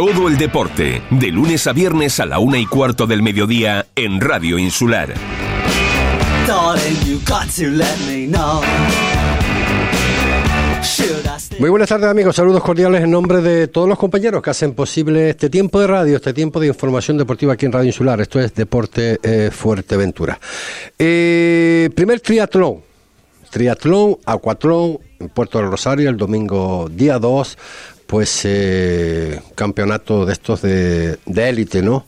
Todo el deporte, de lunes a viernes a la una y cuarto del mediodía en Radio Insular. Muy buenas tardes amigos, saludos cordiales en nombre de todos los compañeros que hacen posible este tiempo de radio, este tiempo de información deportiva aquí en Radio Insular. Esto es Deporte eh, Fuerteventura. Eh, primer triatlón, triatlón, acuatlón en Puerto del Rosario el domingo día 2 pues eh, campeonato de estos de élite, ¿no?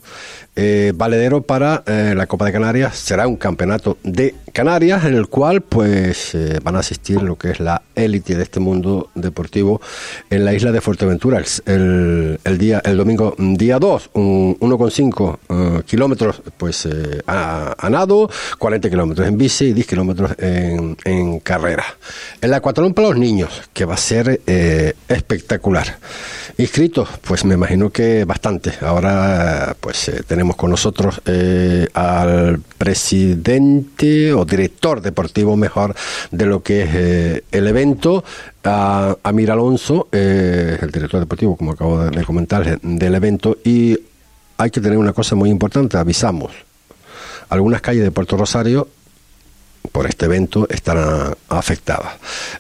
Eh, valedero para eh, la Copa de Canarias. Será un campeonato de Canarias en el cual pues eh, van a asistir lo que es la élite de este mundo deportivo en la isla de Fuerteventura el, día el domingo día 2 1,5 kilómetros pues a, nado 40 kilómetros en bici y 10 kilómetros en, en carrera el acuatlón para los niños que va a ser espectacular inscritos pues me imagino que bastante ahora pues tenemos tenemos con nosotros eh, al presidente o director deportivo mejor de lo que es eh, el evento, a Amir Alonso, eh, el director deportivo, como acabo de comentar, del evento, y hay que tener una cosa muy importante, avisamos. Algunas calles de Puerto Rosario por este evento estarán afectadas.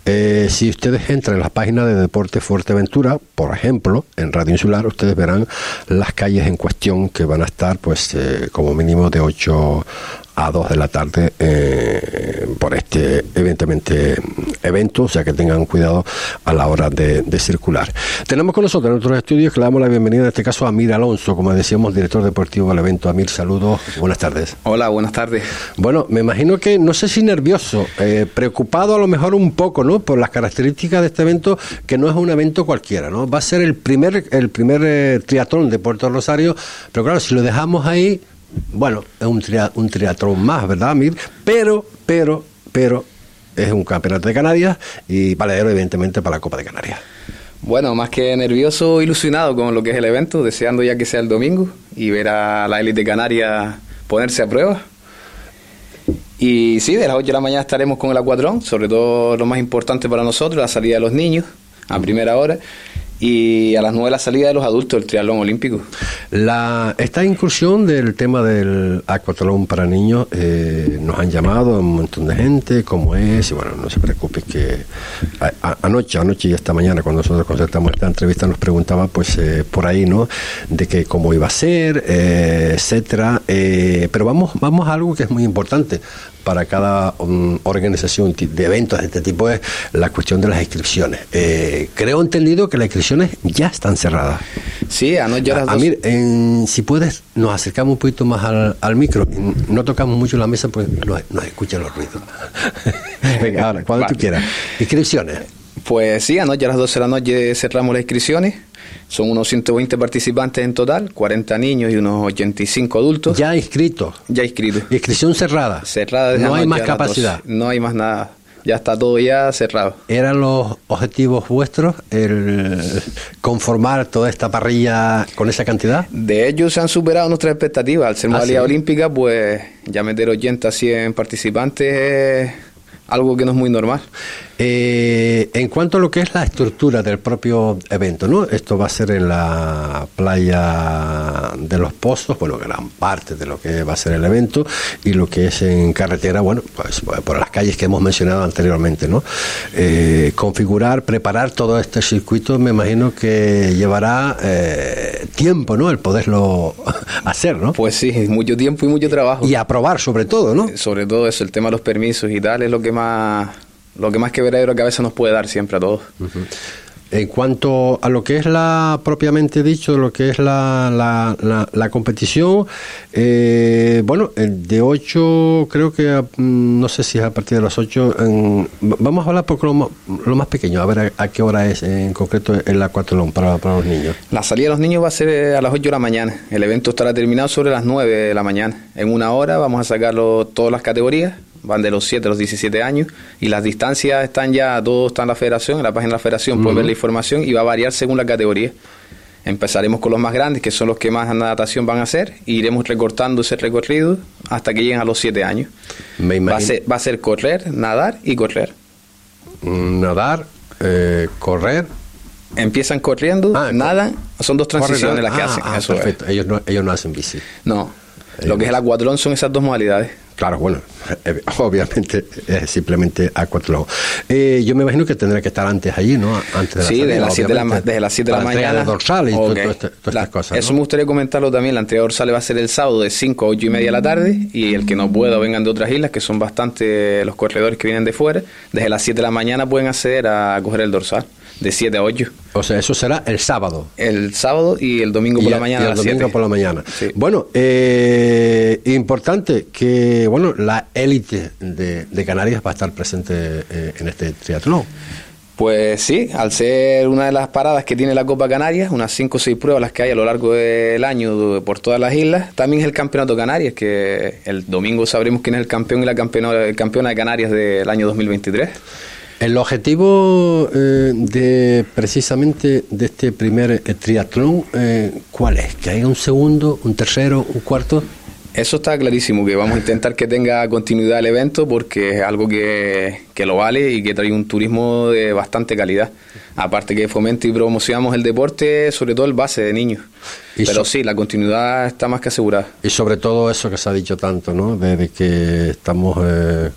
Eh, si ustedes entran en la página de Deporte Fuerteventura, por ejemplo, en Radio Insular, ustedes verán las calles en cuestión que van a estar, pues, eh, como mínimo de 8 a 2 de la tarde eh, por este evidentemente evento, o sea que tengan cuidado a la hora de, circular. Tenemos con nosotros en otros estudios que le damos la bienvenida en este caso a Amir Alonso, como decíamos, director deportivo del evento. Amir, saludos, buenas tardes. Hola, buenas tardes. Bueno, me imagino que no sé si nervioso, eh, preocupado a lo mejor un poco, ¿no? Por las características de este evento, que no es un evento cualquiera, ¿no? Va a ser el primer, el primer eh, triatlón de Puerto Rosario, pero claro, si lo dejamos ahí, bueno, es un, un triatlón más, ¿verdad? Pero, pero, pero, es un campeonato de Canarias y valedero, evidentemente, para la Copa de Canarias. Bueno, más que nervioso, ilusionado con lo que es el evento, deseando ya que sea el domingo y ver a la élite canaria ponerse a prueba. Y sí, de las 8 de la mañana estaremos con el acuatrón, sobre todo lo más importante para nosotros, la salida de los niños a primera hora y a las nueve la salida de los adultos del triatlón olímpico. La, esta incursión del tema del acuatlón para niños eh, nos han llamado a un montón de gente, cómo es, y bueno, no se preocupe que anoche, anoche y esta mañana cuando nosotros concertamos esta entrevista nos preguntaba pues eh, por ahí, ¿no? De que cómo iba a ser, eh, etcétera, pero vamos, vamos a algo que es muy importante para cada um, organización de eventos de este tipo es la cuestión de las inscripciones. Eh, creo entendido que las inscripciones ya están cerradas. Sí, anoche las Amir, si puedes, nos acercamos un poquito más al, micro. No tocamos mucho la mesa porque nos, nos escuchan los ruidos. Venga, ahora, cuando tú quieras. Inscripciones. Pues sí, anoche a las 12 de la noche cerramos las inscripciones. Son unos 120 participantes en total, 40 niños y unos 85 adultos. Ya inscritos. Ya inscritos. Inscripción cerrada. Cerrada. No hay más capacidad. No hay más nada. Ya está todo ya cerrado. ¿Eran los objetivos vuestros el conformar toda esta parrilla con esa cantidad? De ellos se han superado nuestras expectativas. Al ser una ¿Ah, olímpica, pues ya meter 80 a 100 participantes es algo que no es muy normal. Eh, en cuanto a lo que es la estructura del propio evento, ¿no? Esto va a ser en la playa de los Pozos, bueno, gran parte de lo que va a ser el evento, y lo que es en carretera, bueno, pues por las calles que hemos mencionado anteriormente, ¿no? Eh, configurar, preparar todo este circuito, me imagino que llevará eh, tiempo, ¿no? El poderlo hacer, ¿no? Pues sí, mucho tiempo y mucho trabajo. Y aprobar sobre todo, ¿no? Sobre todo eso, el tema de los permisos y tal, es lo que más lo que más que ver que a veces nos puede dar siempre a todos. En cuanto a lo que es la, propiamente dicho, lo que es la, la, la, competición, eh, bueno, de 8, creo que, mm, no sé si es a partir de las 8, vamos a hablar por lo, lo, más pequeño, a ver a, qué hora es en concreto el acuatlón para, para los niños. La salida de los niños va a ser a las 8 de la mañana, el evento estará terminado sobre las 9 de la mañana. En una hora vamos a sacarlo todas las categorías, van de los 7 a los 17 años y las distancias están ya, todo está en la federación, en la página de la federación pueden ver la información y va a variar según la categoría. Empezaremos con los más grandes, que son los que más natación van a hacer, e iremos recortando ese recorrido hasta que lleguen a los 7 años. va, a ser, va a ser correr, nadar y correr. Nadar, eh, correr empiezan corriendo, Ah, nadan, son dos transiciones las que ah, hacen. ah, eso es. perfecto. Ellos no, ellos no hacen bici. No, lo que es el acuatlón son esas dos modalidades. Claro, bueno, eh, obviamente es simplemente acuatlón. Eh, yo me imagino que tendrá que estar antes allí, ¿no? Antes de la Sí, salida, desde las 7 de la, desde las 7 de la mañana. de dorsales y este- todas estas cosas. Eso me gustaría comentarlo también. La entrega de dorsales va a ser el sábado de 5 a 8 y media de la tarde. Y el que no pueda, vengan de otras islas, que son bastante los corredores que vienen de fuera. Desde las 7 de la mañana pueden acceder a coger el dorsal, de 7 a 8. O sea, eso será el sábado. El sábado y el domingo por Y la mañana. y a el las domingo 7. por la mañana. Sí. Bueno, eh, importante que bueno la élite de, de Canarias va a estar presente eh, en este triatlón. Pues sí, al ser una de las paradas que tiene la Copa Canarias, unas 5 o 6 pruebas las que hay a lo largo del año por todas las islas, también es el Campeonato Canarias, que el domingo sabremos quién es el campeón y la campeona, campeona de Canarias del año 2023. El objetivo eh, de precisamente de este primer eh, triatlón, eh, ¿cuál es? ¿Que haya un segundo, un tercero, un cuarto? Eso está clarísimo, que vamos a intentar que tenga continuidad el evento porque es algo que, que lo vale y que trae un turismo de bastante calidad. Aparte que fomenta y promocionamos el deporte, sobre todo el base de niños. Y Pero so- sí, la continuidad está más que asegurada. Y sobre todo eso que se ha dicho tanto, ¿no? De, de que estamos, eh,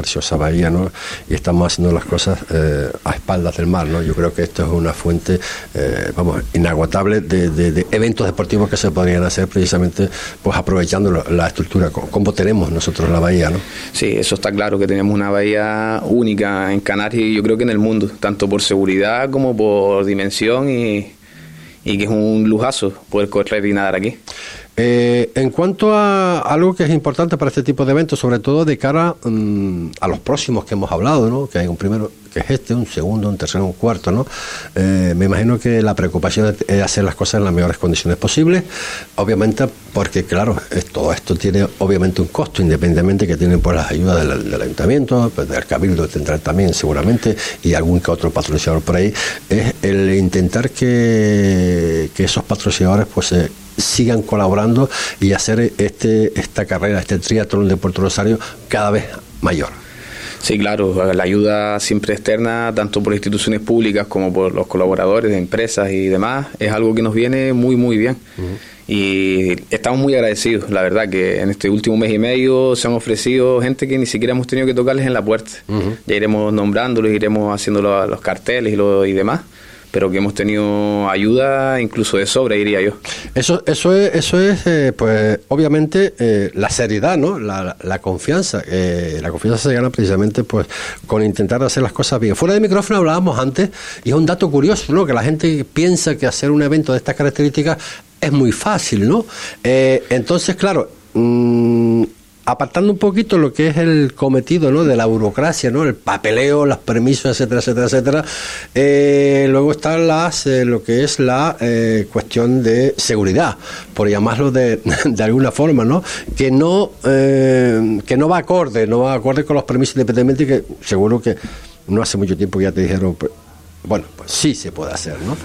preciosa bahía, ¿no? Y estamos haciendo las cosas eh, a espaldas del mar, ¿no? Yo creo que esto es una fuente, eh, vamos, inagotable de, de- eventos deportivos que se podrían hacer precisamente, pues aprovechando la, estructura, co- como tenemos nosotros la bahía, ¿no? Sí, eso está claro, que tenemos una bahía única en Canarias y yo creo que en el mundo, tanto por seguridad como por dimensión y, y que es un lujazo poder correr y nadar aquí. Eh, en cuanto a algo que es importante para este tipo de eventos, sobre todo de cara mm, a los próximos que hemos hablado, ¿no? que hay un primero, que es este, un segundo, un tercero, un cuarto, ¿no? Eh, me imagino que la preocupación es- hacer las cosas en las mejores condiciones posibles, obviamente porque, claro, todo esto tiene obviamente un costo, independientemente que tienen por las ayudas del, ayuntamiento, pues, del cabildo tendrá también seguramente, y algún que otro patrocinador por ahí, es el intentar que, que esos patrocinadores pues se sigan colaborando y hacer este esta carrera, este triatlón de Puerto Rosario cada vez mayor. Sí, claro, la ayuda siempre externa, tanto por instituciones públicas como por los colaboradores de empresas y demás, es algo que nos viene muy, muy bien. Y estamos muy agradecidos, la verdad, que en este último mes y medio se han ofrecido gente que ni siquiera hemos tenido que tocarles en la puerta. Ya iremos nombrándolos, iremos haciendo lo- los carteles y, lo, y demás, pero que hemos tenido ayuda incluso de sobra, diría yo. Eso, eso es, eso es eh, pues obviamente eh, la seriedad, ¿no? La, confianza. Eh, la confianza se gana precisamente pues con intentar hacer las cosas bien. Fuera de micrófono hablábamos antes y es un dato curioso, ¿no? Que la gente piensa que hacer un evento de estas características es muy fácil, ¿no? Entonces, claro. mm, apartando un poquito lo que es el cometido ¿no? de la burocracia, ¿no? el papeleo, los permisos, etcétera, etcétera, etcétera. eh, luego están las eh, lo que es la eh, cuestión de seguridad, por llamarlo de, de alguna forma, ¿no? que no que no va acorde, no va acorde con los permisos independientemente que seguro que no hace mucho tiempo que ya te dijeron pues, bueno, pues sí se puede hacer, ¿no?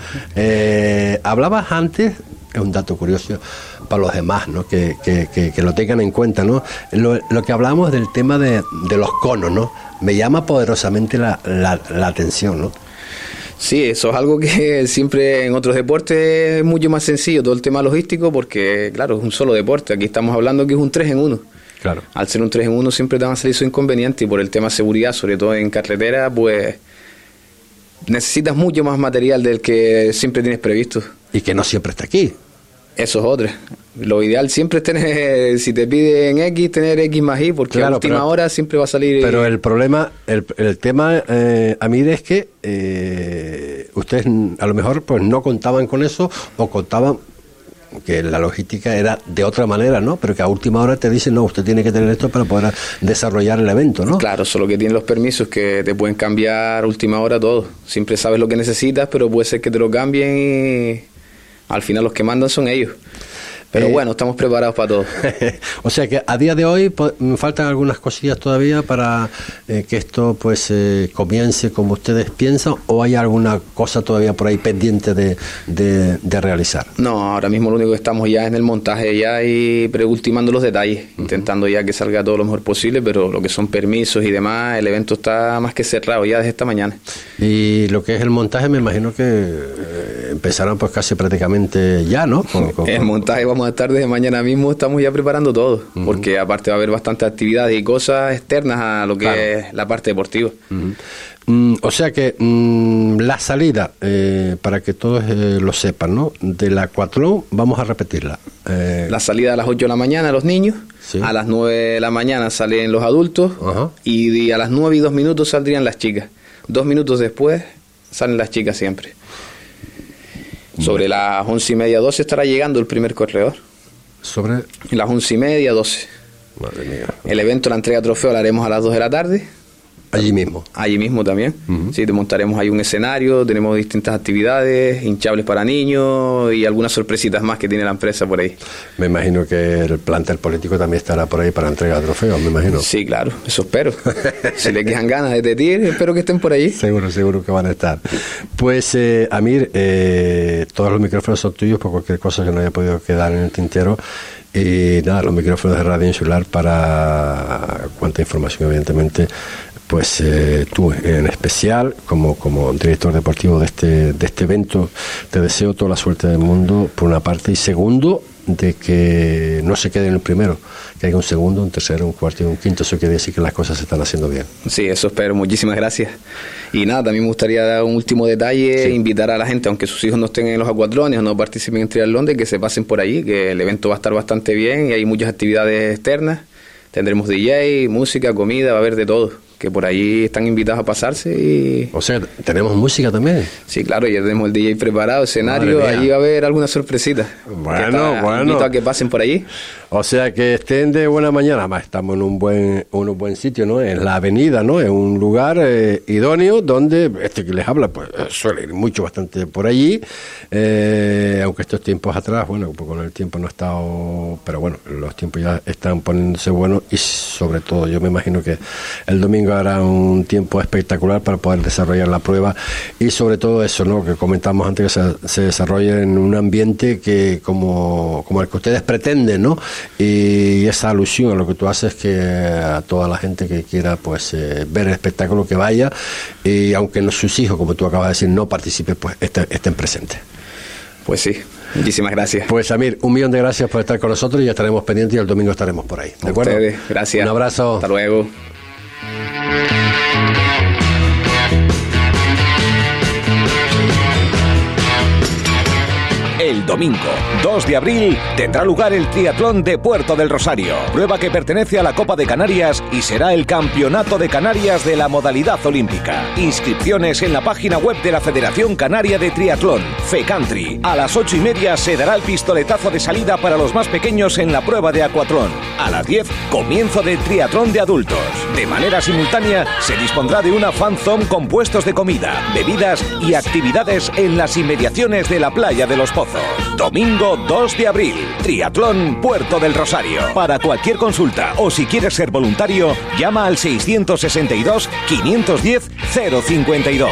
Hablabas antes, es un dato curioso para los demás, ¿no? Que, que- que- que lo tengan en cuenta, ¿no? Lo, lo que hablamos del tema de, de los conos, ¿no? Me llama poderosamente la, la- la atención, ¿no? Sí, eso es algo que siempre en otros deportes es mucho más sencillo, todo el tema logístico, porque claro, es un solo deporte. Aquí estamos hablando que es un 3 en 1. Claro. Al ser un 3 en 1 siempre te van a salir sus inconvenientes y por el tema seguridad, sobre todo en carretera, pues necesitas mucho más material del que siempre tienes previsto. Y que no siempre está aquí. Eso es otra. Lo ideal siempre es tener, si te piden X, tener X más Y, porque Claro, a última pero- hora siempre va a salir... Pero el problema, el, el tema, eh, a mí es que eh, ustedes a lo mejor pues no contaban con eso o contaban que la logística era de otra manera, ¿no? Pero que a última hora te dicen, no, usted tiene que tener esto para poder desarrollar el evento, ¿no? Claro, solo que tienen los permisos que te pueden cambiar a última hora todo. Siempre sabes lo que necesitas, pero puede ser que te lo cambien y al final los que mandan son ellos. Pero bueno, estamos preparados para todo. o sea que a día de hoy faltan algunas cosillas todavía para que esto pues comience como ustedes piensan o hay alguna cosa todavía por ahí pendiente de, de, realizar. No, ahora mismo lo único que estamos ya en el montaje ya y preultimando los detalles, intentando ya que salga todo lo mejor posible, pero lo que son permisos y demás, el evento está más que cerrado ya desde esta mañana. Y lo que es el montaje me imagino que eh, empezarán pues casi prácticamente ya, ¿no? el montaje vamos a estar desde mañana mismo, estamos ya preparando todo, porque aparte va a haber bastantes actividades y cosas externas a lo que es la parte deportiva. Mm, o sea que mm, la salida, eh, para que todos eh, lo sepan, ¿no? De la Cuatlón, vamos a repetirla. Eh, la salida a las 8 de la mañana los niños, a las 9 de la mañana salen los adultos y a las 9 y 2 minutos saldrían las chicas. Dos minutos después salen las chicas siempre. Sobre las 11 y media, 12 estará llegando el primer corredor. ¿Sobre? Las 11 y media, 12. Madre mía. El evento, la entrega de trofeo, la haremos a las 2 de la tarde Allí mismo. Allí mismo también. Sí, te montaremos ahí un escenario, tenemos distintas actividades, hinchables para niños y algunas sorpresitas más que tiene la empresa por ahí. Me imagino que el plantel político también estará por ahí para entregar trofeos, me imagino. Sí, claro, eso espero. si le quedan ganas de ti, espero que estén por ahí. Seguro, seguro que van a estar. Pues, eh, Amir, eh, todos los micrófonos son tuyos por cualquier cosa que no haya podido quedar en el tintero. Y nada, los micrófonos de Radio Insular para cuánta información, evidentemente, pues eh, tú en especial, como, como director deportivo de este, de este evento, te deseo toda la suerte del mundo, por una parte, y segundo, de que no se quede en el primero, que haya un segundo, un tercero, un cuarto y un quinto. Eso quiere decir que las cosas se están haciendo bien. Sí, eso espero. Muchísimas gracias. Y nada, también me gustaría dar un último detalle, invitar a la gente, aunque sus hijos no estén en los acuatrones o no participen en Triatlón, de que se pasen por allí, que el evento va a estar bastante bien y hay muchas actividades externas. Tendremos DJ, música, comida, va a haber de todo que por ahí están invitados a pasarse y... O sea, ¿tenemos música también? Sí, claro, ya tenemos el DJ preparado, escenario, allí va a haber alguna sorpresita. Bueno, bueno. Invito a que pasen por allí. O sea, que estén de buena mañana, además estamos en un buen, un buen sitio, ¿no? En la avenida, ¿no? En un lugar eh, idóneo donde este que les habla, pues suele ir mucho, bastante por allí, eh, aunque estos tiempos atrás, bueno, poco con el tiempo no ha estado, pero bueno, los tiempos ya están poniéndose buenos y sobre todo yo me imagino que el domingo hará un tiempo espectacular para poder desarrollar la prueba y sobre todo eso, ¿no? que comentamos antes, que se, desarrolle en un ambiente que como, como el que ustedes pretenden, ¿no? Y esa alusión a lo que tú haces que a toda la gente que quiera pues eh, ver el espectáculo que vaya y aunque no sus hijos, como tú acabas de decir, no participen, pues estén, estén presentes. Pues sí, muchísimas gracias. Pues Amir, un millón de gracias por estar con nosotros y ya estaremos pendientes y el domingo estaremos por ahí. ¿De acuerdo? gracias. Un abrazo. Hasta luego. Domingo 2 de abril tendrá lugar el Triatlón de Puerto del Rosario, prueba que pertenece a la Copa de Canarias y será el Campeonato de Canarias de la modalidad olímpica. Inscripciones en la página web de la Federación Canaria de Triatlón, FECANTRI. A las 8 y media se dará el pistoletazo de salida para los más pequeños en la prueba de acuatlón. A las 10, comienzo del triatlón de adultos. De manera simultánea, se dispondrá de una fan zone con puestos de comida, bebidas y actividades en las inmediaciones de la playa de los Pozos. Domingo 2 de abril, Triatlón Puerto del Rosario. Para cualquier consulta o si quieres ser voluntario, llama al 662 510 052.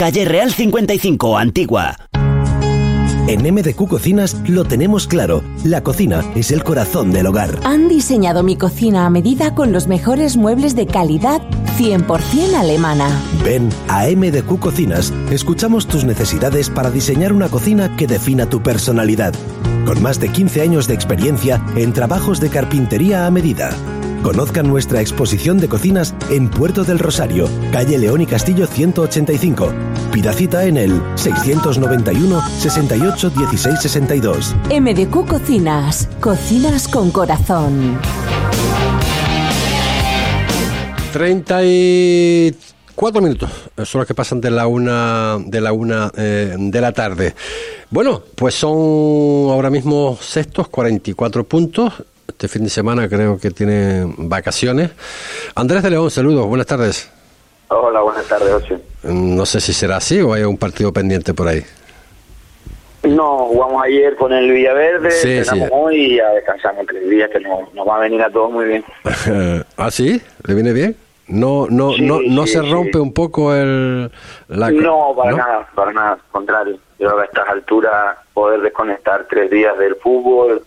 Calle Real 55, Antigua. En MDQ Cocinas lo tenemos claro. La cocina es el corazón del hogar. Han diseñado mi cocina a medida con los mejores muebles de calidad 100% alemana. Ven a MDQ Cocinas. Escuchamos tus necesidades para diseñar una cocina que defina tu personalidad. Con más de 15 años de experiencia en trabajos de carpintería a medida. Conozcan nuestra exposición de cocinas en Puerto del Rosario, calle León y Castillo 185. Pida cita en el 691 68 16 62. MDQ Cocinas. Cocinas con corazón. 34 minutos son los que pasan de la una de la una eh, de la tarde. Bueno, pues son ahora mismo sextos, 44 puntos. Este fin de semana creo que tiene vacaciones. Andrés de León, saludos, buenas tardes. Hola, buenas tardes, Ocho. No sé si será así o hay un partido pendiente por ahí. No, jugamos ayer con el Villaverde, Sí, sí. hoy y ya descansamos tres días, que nos, nos va a venir a todos muy bien. ¿Ah, sí? ¿Le viene bien? No, no, Sí, no, no se rompe un poco el... La, no, para ¿no? nada, para nada, al contrario. Yo creo que a estas alturas poder desconectar tres días del fútbol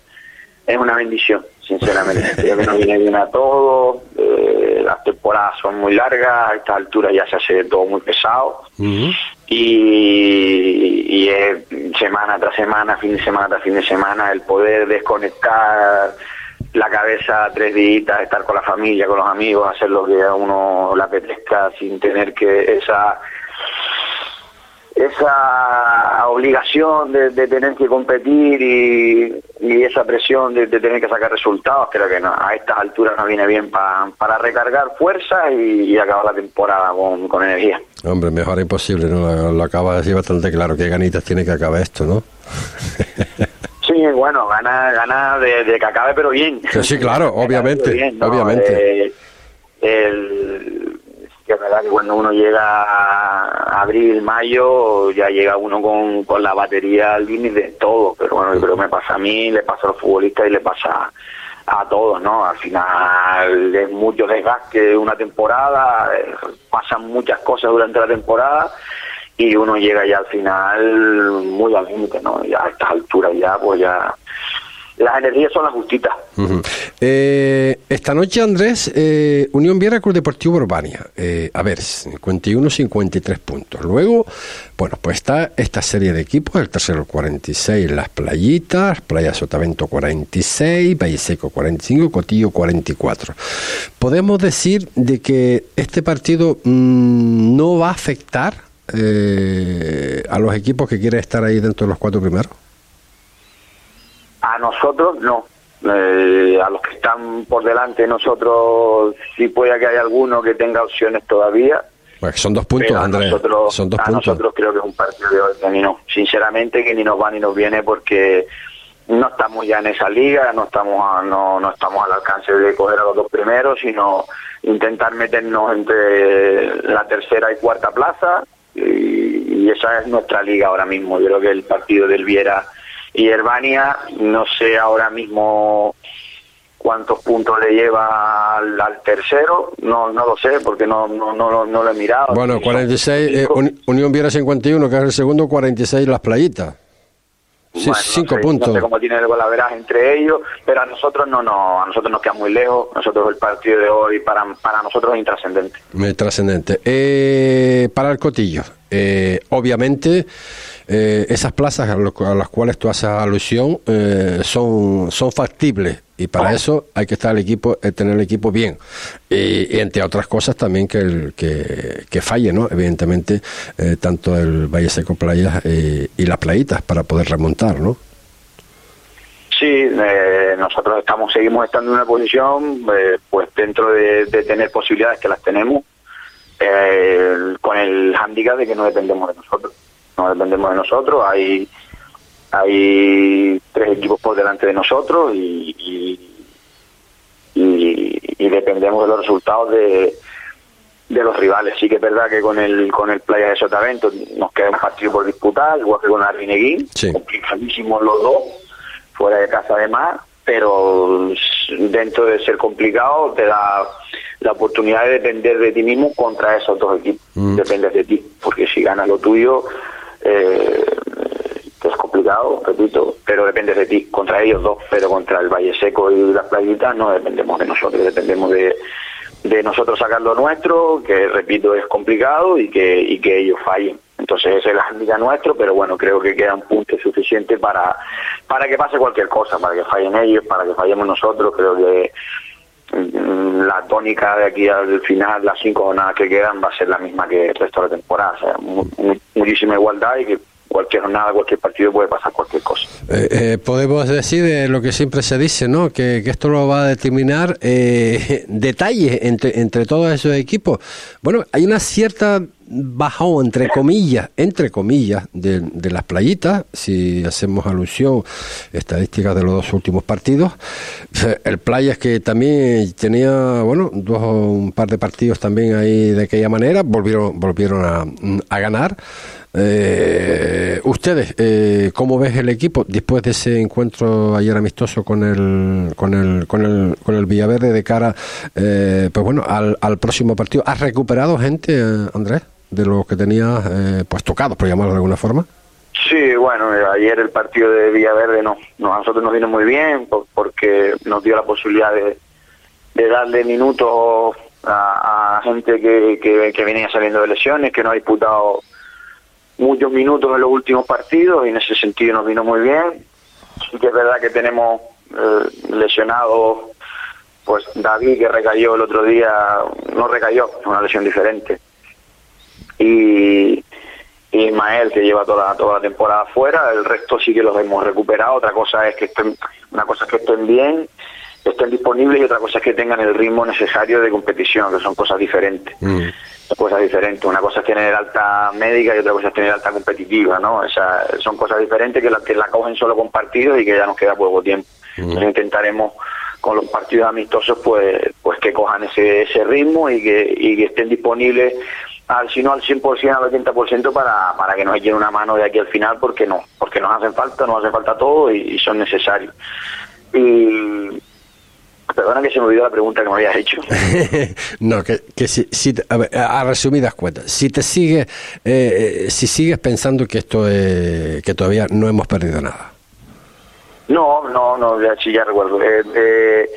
es una bendición, sinceramente. Creo que nos viene bien a todos, eh, las temporadas son muy largas, a estas alturas ya se hace todo muy pesado. Y, y es semana tras semana, fin de semana tras fin de semana, el poder desconectar la cabeza tres días, estar con la familia, con los amigos, hacer lo que a uno le apetezca sin tener que esa esa obligación de, de tener que competir y, y esa presión de, de tener que sacar resultados, creo que no, a estas alturas nos viene bien pa- para recargar fuerzas y, y acabar la temporada con, con energía. Hombre, mejor imposible, ¿no? Lo, lo acaba de decir bastante claro. Qué ganitas tiene que acabar esto, ¿no? Sí, bueno, gana, gana de, de que acabe, pero bien. Sí, claro, obviamente, bien, ¿no? obviamente. Eh, el, que es verdad que cuando uno llega a abril, mayo, ya llega uno con, con la batería al límite de todo. Pero bueno, yo creo que me pasa a mí, le pasa a los futbolistas y le pasa a todos, ¿no? Al final es mucho desgaste una temporada, pasan muchas cosas durante la temporada y uno llega ya al final muy al límite, ¿no? Ya a estas alturas ya, pues ya las energías son las justitas. Eh, esta noche, Andrés, eh, Unión Viera Cruz Deportivo Urbania. Eh, a ver, 51-53 puntos. Luego, bueno, pues está esta serie de equipos, el tercero 46, Las Playitas, Playa Sotavento 46, Valle Seco 45, Cotillo 44. Podemos decir de que este partido mm, no va a afectar eh, a los equipos que quieren estar ahí dentro de los cuatro primeros. A nosotros no. Eh, a los que están por delante de nosotros sí puede que haya alguno que tenga opciones todavía. Pues son dos puntos, Andrés. nosotros, son dos a puntos. nosotros creo que es un partido de hoy que ni no. Sinceramente que ni nos va ni nos viene porque no estamos ya en esa liga, no estamos a- no, no estamos al alcance de coger a los dos primeros, sino intentar meternos entre la tercera y cuarta plaza y, y esa es nuestra liga ahora mismo. Yo creo que el partido del Viera y Herbania, no sé ahora mismo cuántos puntos le lleva al, al tercero, no no lo sé porque no no no, lo- no lo he mirado. Bueno, Si son 46, eh, Unión Viera 51, que es el segundo, 46 Las Playitas. Sí, Bueno, no cinco sé, puntos. No sé cómo tiene el golaveraje entre ellos, pero a nosotros no, no, a nosotros nos queda muy lejos. Nosotros el partido de hoy para, para nosotros es intrascendente. Trascendente. Eh, para el Cotillo, eh, obviamente, eh, esas plazas a, lo- a las cuales tú haces alusión eh, son, son factibles y para eso hay que estar el equipo, eh, tener el equipo bien. Y, y entre otras cosas también que, el, que, que falle, ¿no? Evidentemente, eh, tanto el Valle Seco Playas eh, y las playitas para poder remontar, ¿no? Sí, eh, nosotros estamos seguimos estando en una posición, eh, pues dentro de, de tener posibilidades que las tenemos, eh, con el hándicap de que no dependemos de nosotros. No dependemos de nosotros, hay hay tres equipos por delante de nosotros y, y, y- y dependemos de los resultados de, de los rivales. Sí que es verdad que con el con el Playa de Sotavento nos queda un partido por disputar, igual que con la Rineguín, Sí. complicadísimos los dos, fuera de casa además, pero dentro de ser complicado te da la oportunidad de depender de ti mismo contra esos dos equipos. Mm. Dependes de ti, porque si ganas lo tuyo, eh, que es complicado, repito, pero dependes de ti, contra ellos dos, pero contra el Valle Seco y las playitas no dependemos de nosotros, dependemos de, de nosotros sacar lo nuestro, que repito es complicado y que, y que ellos fallen. Entonces ese es el hándicap nuestro, pero bueno, creo que queda un punto suficiente para, para que pase cualquier cosa, para que fallen ellos, para que fallemos nosotros, creo que la tónica de aquí al final, las cinco jornadas que quedan, va a ser la misma que el resto de la temporada. O sea, muchísima igualdad y que cualquier jornada, cualquier partido puede pasar cualquier cosa. Eh, eh, podemos decir eh, lo que siempre se dice, ¿no? Que, esto lo va a determinar eh, detalles entre, entre todos esos equipos. Bueno, hay una cierta bajón, entre comillas, entre comillas, de, las playitas, si hacemos alusión estadísticas de los dos últimos partidos. El Playas que también tenía, bueno, dos un par de partidos también ahí de aquella manera, volvieron, volvieron a ganar. Eh, ustedes, eh, ¿cómo ves el equipo después de ese encuentro ayer amistoso con el con el con el, con el Villaverde de cara, eh, pues bueno, al, al próximo partido? ¿Has recuperado gente, eh, Andrés, de los que tenías eh, pues tocados, por llamarlo de alguna forma? Sí, bueno, ayer el partido de Villaverde no, no a nosotros nos vino muy bien porque nos dio la posibilidad de, de darle minutos a, a gente que, que, que venía saliendo de lesiones, que no ha disputado muchos minutos en los últimos partidos y en ese sentido nos vino muy bien. Sí que es verdad que tenemos eh, lesionado pues David que recayó el otro día, no recayó, una lesión diferente. Y, Ismael que lleva toda, toda la temporada fuera, el resto sí que los hemos recuperado, otra cosa es que estén, una cosa es que estén bien, estén disponibles y otra cosa es que tengan el ritmo necesario de competición, que son cosas diferentes. Mm cosas diferentes. Una cosa es tener alta médica y otra cosa es tener alta competitiva, ¿no? O sea, son cosas diferentes que la, que la cogen solo con partidos y que ya nos queda poco tiempo. Entonces intentaremos con los partidos amistosos pues pues que cojan ese, ese ritmo y que, y que estén disponibles al si no al 100% al 80% para, para que nos echen una mano de aquí al final porque no porque nos hacen falta nos hace falta todo y, y son necesarios y Perdona que se me olvidó la pregunta que me habías hecho. no, que, que si, si a, ver, a, resumidas cuentas, si te sigues, eh, si sigues pensando que esto es, que todavía no hemos perdido nada. No, no, no, ya, sí, ya recuerdo. Eh, eh,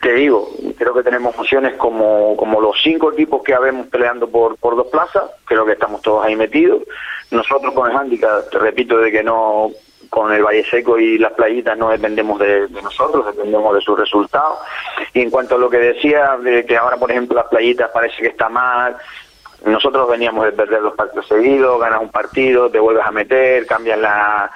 te digo, creo que tenemos funciones como, como los cinco equipos que habemos peleando por, por dos plazas, creo que estamos todos ahí metidos. Nosotros con el handicap, te repito, de que no con el Valle Seco y las playitas no dependemos de, nosotros, dependemos de sus resultados. Y en cuanto a lo que decía, de que ahora, por ejemplo, las playitas parece que está mal, nosotros veníamos de perder los partidos seguidos, ganas un partido, te vuelves a meter, cambias la,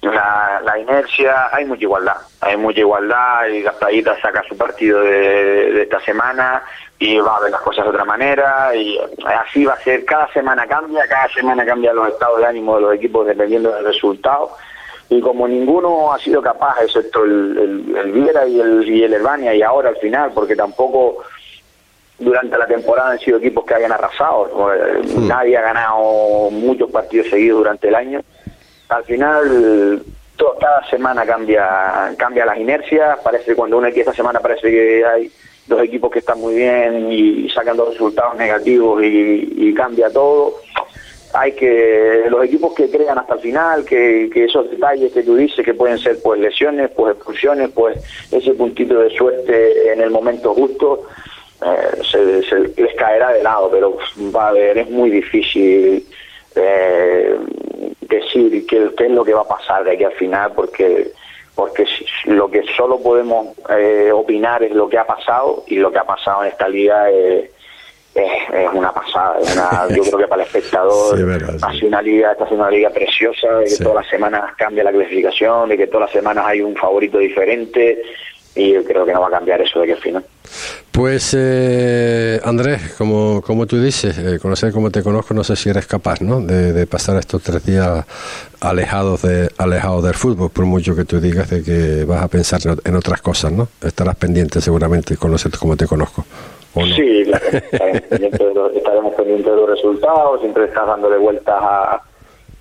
la, inercia, hay mucha igualdad, hay mucha igualdad y las playitas sacan su partido de, de, esta semana y va a ver las cosas de otra manera y así va a ser, cada semana cambia, cada semana cambia los estados de ánimo de los equipos dependiendo del resultado y como ninguno ha sido capaz, excepto el, el, Viera y el, y el Herbania, y ahora al final, porque tampoco durante la temporada han sido equipos que hayan arrasado, hmm. nadie ha ganado muchos partidos seguidos durante el año, al final cada semana cambia cambia las inercias, parece que cuando uno aquí esta semana parece que hay dos equipos que están muy bien y sacan dos resultados negativos y, y cambia todo hay que los equipos que crean hasta el final, que, esos detalles que tú dices que pueden ser pues lesiones, pues expulsiones, pues ese puntito de suerte en el momento justo eh, se, les caerá de lado, pero va a ver, es muy difícil eh, decir qué, es lo que va a pasar de aquí al final porque porque lo que solo podemos eh, opinar es lo que ha pasado y lo que ha pasado en esta liga es es, una pasada. yo creo que para el espectador hace una liga, está haciendo una liga preciosa, de que todas las semanas cambia la clasificación, de que todas las semanas hay un favorito diferente y yo creo que no va a cambiar eso de que al final. Pues eh, Andrés, como, como tú dices, eh, conocer como te conozco, no sé si eres capaz ¿no? de, pasar estos tres días alejados de alejados del fútbol, por mucho que tú digas de que vas a pensar en otras cosas, ¿no? Estarás pendiente seguramente, conocerte como te conozco. Sí, estaremos, pendientes de los, resultados, siempre estás dándole vueltas a,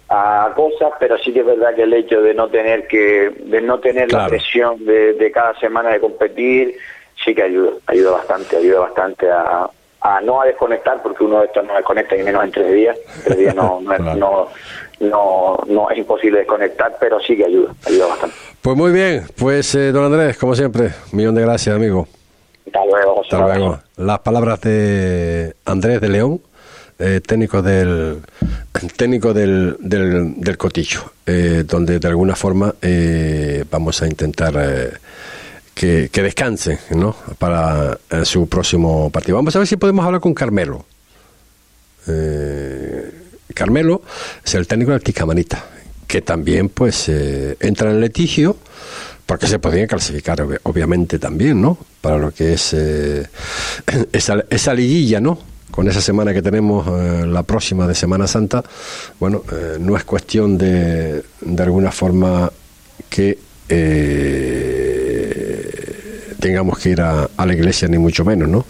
a cosas, pero sí que es verdad que el hecho de no tener que de no tener la presión de, cada semana de competir sí que ayuda, ayuda bastante, ayuda bastante a, a no a desconectar porque uno de estos no desconecta ni menos en tres días, tres días no, no, no, no, es imposible desconectar, pero sí que ayuda, ayuda bastante. Pues muy bien, pues eh, don Andrés, como siempre, un millón de gracias amigo. Hasta luego. Hasta luego. Las palabras de Andrés de León, eh, técnico del técnico del, del, del Cotillo, eh, donde de alguna forma eh, vamos a intentar que, que descanse ¿no? para su próximo partido. Vamos a ver si podemos hablar con Carmelo. Carmelo es el técnico del Ticamanita, que también pues entra en litigio porque se podría clasificar obviamente también, ¿no? Para lo que es eh, esa, esa liguilla, ¿no? Con esa semana que tenemos eh, la próxima de Semana Santa, bueno, eh, no es cuestión de, de alguna forma que tengamos que ir a, a, la iglesia, ni mucho menos, ¿no?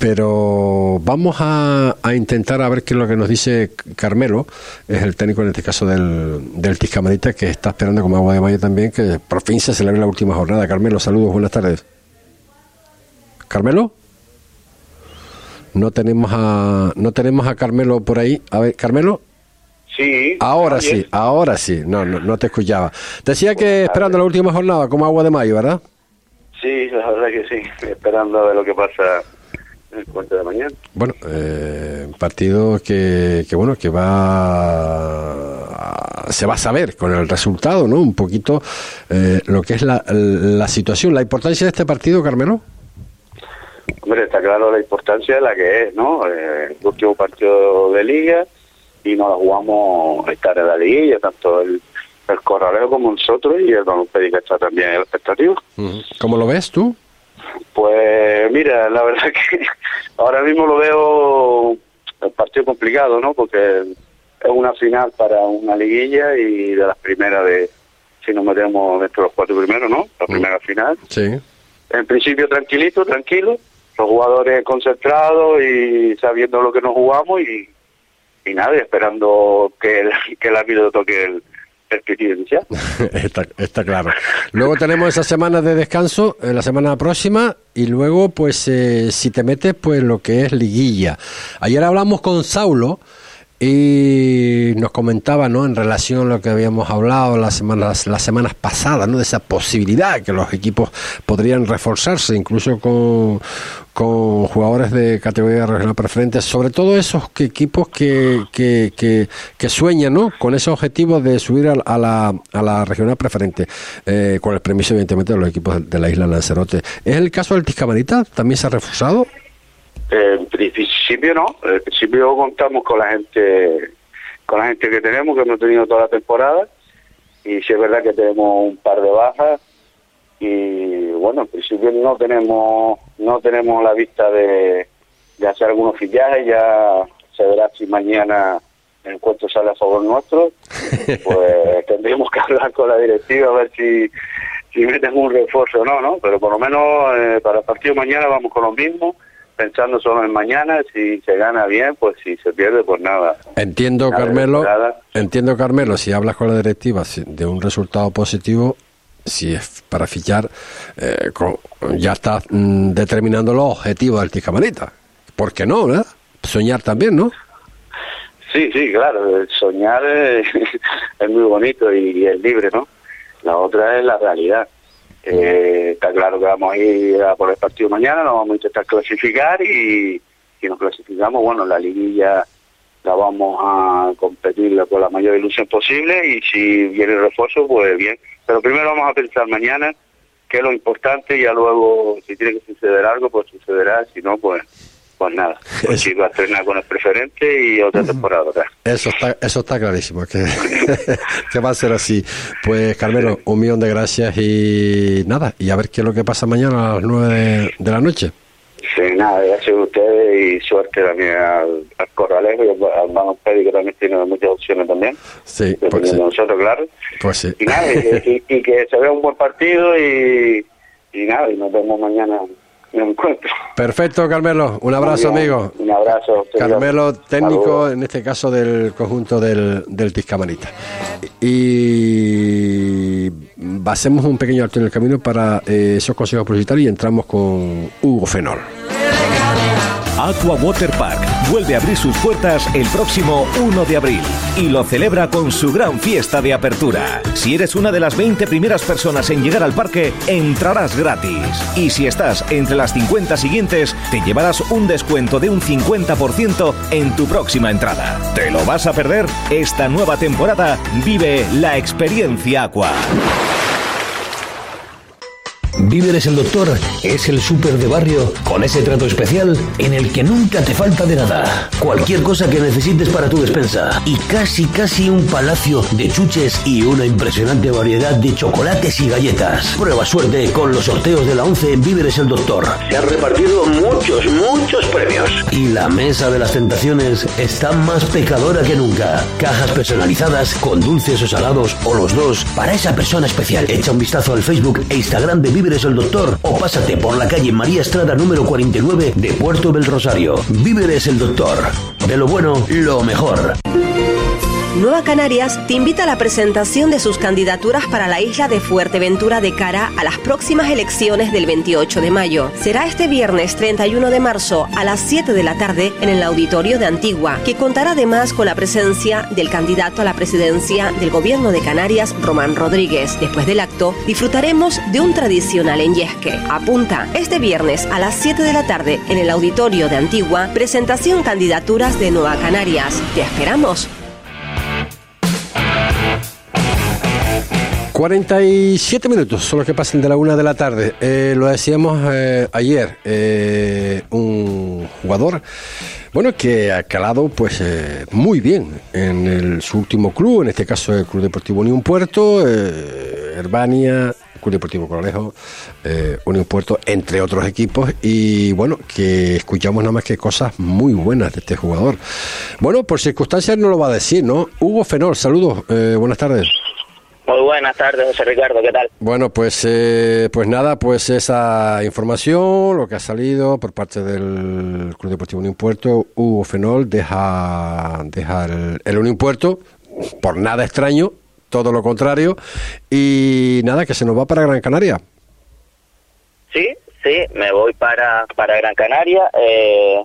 Pero vamos a, a, intentar a ver qué es lo que nos dice Carmelo, es el técnico en este caso del, del Tiscamarita, que está esperando como agua de mayo también, que por fin se celebre la última jornada. Carmelo, saludos, buenas tardes. ¿Carmelo? No tenemos a, no tenemos a Carmelo por ahí. A ver, Carmelo. Sí. Ahora sí, ahora sí. No, no, no te escuchaba. Decía que esperando la última jornada como agua de mayo, ¿verdad? Sí, la verdad que sí. Esperando a ver lo que pasa el puente de mañana. Bueno, eh, partido que, que, bueno que va se va a saber con el resultado, ¿no? Un poquito eh, lo que es la, la situación, la importancia de este partido, Carmelo. Hombre, está claro la importancia de la que es, ¿no? Eh, el último partido de liga y nos la jugamos estar en la liguilla, tanto el, el Corraleo como nosotros y el Baloncesto que está también en la expectativa. ¿Cómo lo ves tú? Pues mira, la verdad que ahora mismo lo veo el partido complicado, ¿no? Porque es una final para una liguilla y de las primeras de, si nos metemos dentro de los cuatro primeros, ¿no? La primera mm. final. Sí. En principio tranquilito, tranquilo, los jugadores concentrados y sabiendo lo que nos jugamos y, y nada, esperando que el, que el árbitro toque el, está, está, claro. Luego tenemos esa semana de descanso, eh, la semana próxima, y luego, pues, eh, si te metes, pues lo que es liguilla. Ayer hablamos con Saulo y nos comentaba, ¿no? En relación a lo que habíamos hablado las semanas, las semanas pasadas, ¿no? De esa posibilidad que los equipos podrían reforzarse, incluso con, con jugadores de categoría regional preferente, sobre todo esos que, equipos que, que, que, sueñan ¿no? con ese objetivo de subir a, a la, a la regional preferente, eh, con el permiso evidentemente de los equipos de la isla Lanzarote. ¿Es el caso del Tiscamarita? ¿También se ha reforzado? En principio no, en principio contamos con la gente con la gente que tenemos, que hemos tenido toda la temporada, y si es verdad que tenemos un par de bajas, y bueno, en principio no tenemos no tenemos la vista de, de hacer algunos fichajes, ya se verá si mañana el encuentro sale a favor nuestro, pues tendríamos que hablar con la directiva a ver si, si meten un refuerzo o no, ¿no? Pero por lo menos eh, para el partido mañana vamos con lo mismo, pensando solo en mañana, si se gana bien, pues si se pierde, pues nada. Entiendo, nada Carmelo, entiendo, Carmelo, si hablas con la directiva de un resultado positivo, si es para fichar, eh, con, ya está mm, determinando los objetivos del Tiscamanita. ¿Por qué no, verdad? Soñar también, ¿no? Sí, sí, claro, soñar es, es muy bonito y es libre, ¿no? La otra es la realidad. Eh, está claro que vamos a ir a por el partido mañana, nos vamos a intentar clasificar y si nos clasificamos, bueno, la liguilla la vamos a competir con la mayor ilusión posible y si viene el refuerzo, pues bien. Pero primero vamos a pensar mañana qué es lo importante y ya luego, si tiene que suceder algo, pues sucederá, si no, pues pues nada, pues sí, va a estrenar con el preferente y otra temporada. ¿verdad? Eso está, eso está clarísimo, que, que va a ser así. Pues Carmelo, un millón de gracias y nada, y a ver qué es lo que pasa mañana a las nueve de, de la noche. Sí, nada, gracias a ustedes y suerte también al, al Corralejo y al Mano Pedi, que también tiene muchas opciones también. Sí, pues sí. nosotros, claro. Pues sí. Y nada, y, y, y, que se vea un buen partido y, y nada, y nos vemos mañana me encuentro. Perfecto, Carmelo. Un abrazo, amigo. Un abrazo. Carmelo, técnico, en este caso del conjunto del, del. Y hacemos un pequeño alto en el camino para eh, esos consejos publicitarios y entramos con Hugo Fenol. Aqua Water Park vuelve a abrir sus puertas el próximo 1 de abril y lo celebra con su gran fiesta de apertura. Si eres una de las 20 primeras personas en llegar al parque, entrarás gratis. Y si estás entre las 50 siguientes, te llevarás un descuento de un 50% en tu próxima entrada. ¿Te lo vas a perder? Esta nueva temporada vive la experiencia Aqua. Víveres el Doctor es el súper de barrio con ese trato especial en el que nunca te falta de nada. Cualquier cosa que necesites para tu despensa. Y casi, casi un palacio de chuches y una impresionante variedad de chocolates y galletas. Prueba suerte con los sorteos de la 11 en Víveres el Doctor. Se han repartido muchos, muchos premios. Y la mesa de las tentaciones está más pecadora que nunca. Cajas personalizadas con dulces o salados o los dos para esa persona especial. Echa un vistazo al Facebook e Instagram de Víveres el Doctor o pásate por la calle María Estrada número 49 de Puerto del Rosario. Víveres el Doctor. De lo bueno, lo mejor. Nueva Canarias te invita a la presentación de sus candidaturas para la isla de Fuerteventura de cara a las próximas elecciones del 28 de mayo. Será este viernes 31 de marzo a las 7 de la tarde en el auditorio de Antigua, que contará además con la presencia del candidato a la presidencia del gobierno de Canarias, Román Rodríguez. Después del acto, disfrutaremos de un tradicional enyesque. Apunta, este viernes a las 7 de la tarde en el auditorio de Antigua, presentación candidaturas de Nueva Canarias. Te esperamos. 47 minutos son los que pasan de la una de la tarde. Eh, lo decíamos eh, ayer, eh, un jugador, bueno, que ha calado pues muy bien en el, su último club, en este caso el Club Deportivo Unión Puerto, Herbania, Club Deportivo Coralejo, Unión Puerto, entre otros equipos, y bueno, que escuchamos nada más que cosas muy buenas de este jugador. Bueno, por circunstancias no lo va a decir, ¿no? Hugo Fenor, saludos, buenas tardes. Muy buenas tardes, José Ricardo, ¿qué tal? Bueno, pues, eh, pues nada, pues esa información, lo que ha salido por parte del Club Deportivo Unión Puerto, Hugo Fenol deja, deja el, el Unión Puerto, por nada extraño, todo lo contrario, y nada, que se nos va para Gran Canaria. Sí, sí, me voy para, para Gran Canaria. Eh,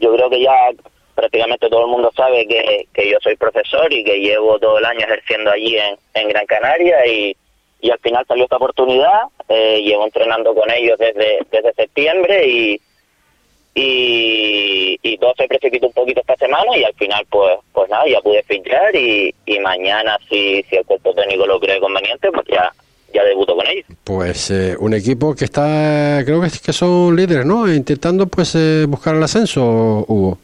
yo creo que ya prácticamente todo el mundo sabe que, que yo soy profesor y que llevo todo el año ejerciendo allí en, en Gran Canaria y, y al final salió esta oportunidad, eh, llevo entrenando con ellos desde, desde septiembre y, y, y, todo se precipitó un poquito esta semana y al final pues pues nada, ya pude fichar y, y mañana si, si el cuerpo técnico lo cree conveniente pues ya ya debuto con ellos. Pues eh, un equipo que está, creo que, que son líderes, ¿no? Intentando pues eh, buscar el ascenso, Hugo.